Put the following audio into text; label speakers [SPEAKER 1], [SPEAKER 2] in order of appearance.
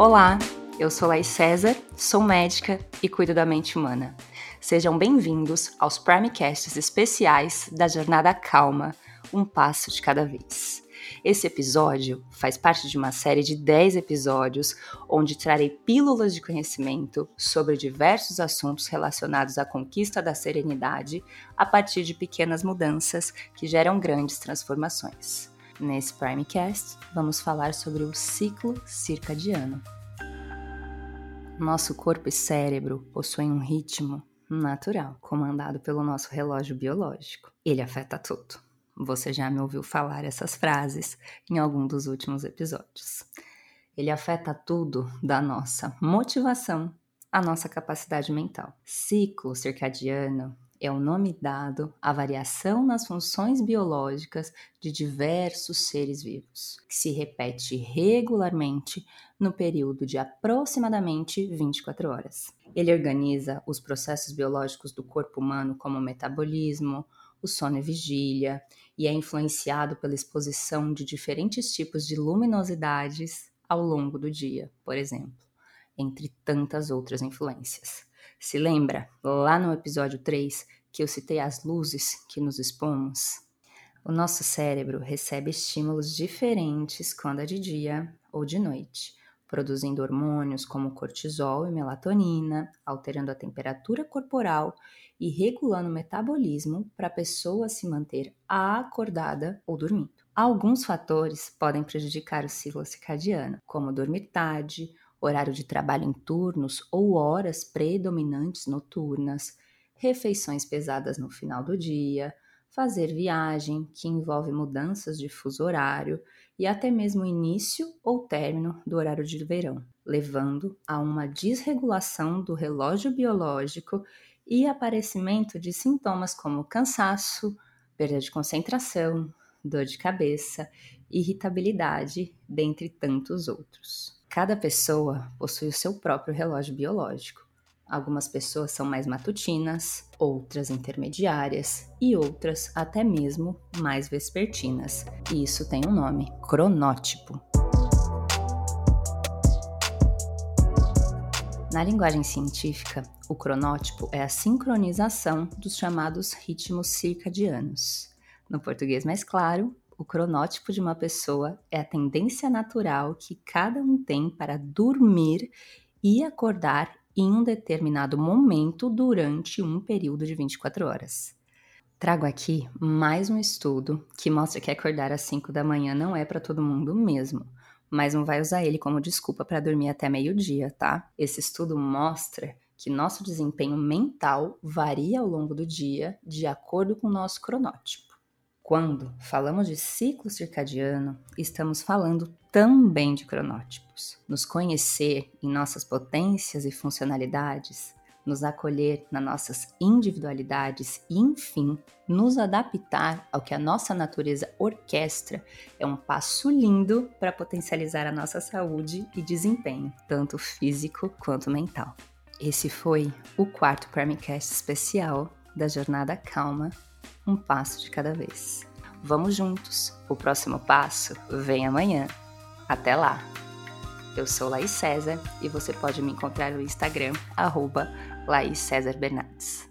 [SPEAKER 1] Olá, eu sou Laís César, sou médica e cuido da mente humana. Sejam bem-vindos aos Primecasts especiais da Jornada Calma, um passo de cada vez. Esse episódio faz parte de uma série de 10 episódios onde trarei pílulas de conhecimento sobre diversos assuntos relacionados à conquista da serenidade a partir de pequenas mudanças que geram grandes transformações. Nesse Primecast, vamos falar sobre o ciclo circadiano. Nosso corpo e cérebro possuem um ritmo natural, comandado pelo nosso relógio biológico. Ele afeta tudo. Você já me ouviu falar essas frases em algum dos últimos episódios. Ele afeta tudo da nossa motivação à nossa capacidade mental. Ciclo circadiano é o nome dado à variação nas funções biológicas de diversos seres vivos, que se repete regularmente no período de aproximadamente 24 horas. Ele organiza os processos biológicos do corpo humano, como o metabolismo, o sono e vigília, e é influenciado pela exposição de diferentes tipos de luminosidades ao longo do dia, por exemplo, entre tantas outras influências. Se lembra, lá no episódio 3, que eu citei as luzes que nos expomos? O nosso cérebro recebe estímulos diferentes quando é de dia ou de noite, produzindo hormônios como cortisol e melatonina, alterando a temperatura corporal e regulando o metabolismo para a pessoa se manter acordada ou dormindo. Alguns fatores podem prejudicar o ciclo circadiano, como dormir tarde, horário de trabalho em turnos ou horas predominantes noturnas, refeições pesadas no final do dia, fazer viagem, que envolve mudanças de fuso horário, e até mesmo início ou término do horário de verão, levando a uma desregulação do relógio biológico e aparecimento de sintomas como cansaço, perda de concentração, dor de cabeça, irritabilidade, dentre tantos outros. Cada pessoa possui o seu próprio relógio biológico. Algumas pessoas são mais matutinas, outras intermediárias e outras até mesmo mais vespertinas. E isso tem um nome: cronótipo. Na linguagem científica, o cronótipo é a sincronização dos chamados ritmos circadianos. No português mais claro, o cronótipo de uma pessoa é a tendência natural que cada um tem para dormir e acordar em um determinado momento durante um período de 24 horas. Trago aqui mais um estudo que mostra que acordar às 5 da manhã não é para todo mundo mesmo mas não vai usar ele como desculpa para dormir até meio-dia, tá? Esse estudo mostra que nosso desempenho mental varia ao longo do dia de acordo com o nosso cronótipo. Quando falamos de ciclo circadiano, estamos falando também de cronótipos. Nos conhecer em nossas potências e funcionalidades nos acolher nas nossas individualidades e, enfim, nos adaptar ao que a nossa natureza orquestra é um passo lindo para potencializar a nossa saúde e desempenho, tanto físico quanto mental. Esse foi o quarto Permicast especial da Jornada Calma, um passo de cada vez. Vamos juntos, o próximo passo vem amanhã. Até lá! Eu sou Laís César e você pode me encontrar no Instagram, arroba Laís César Bernardes.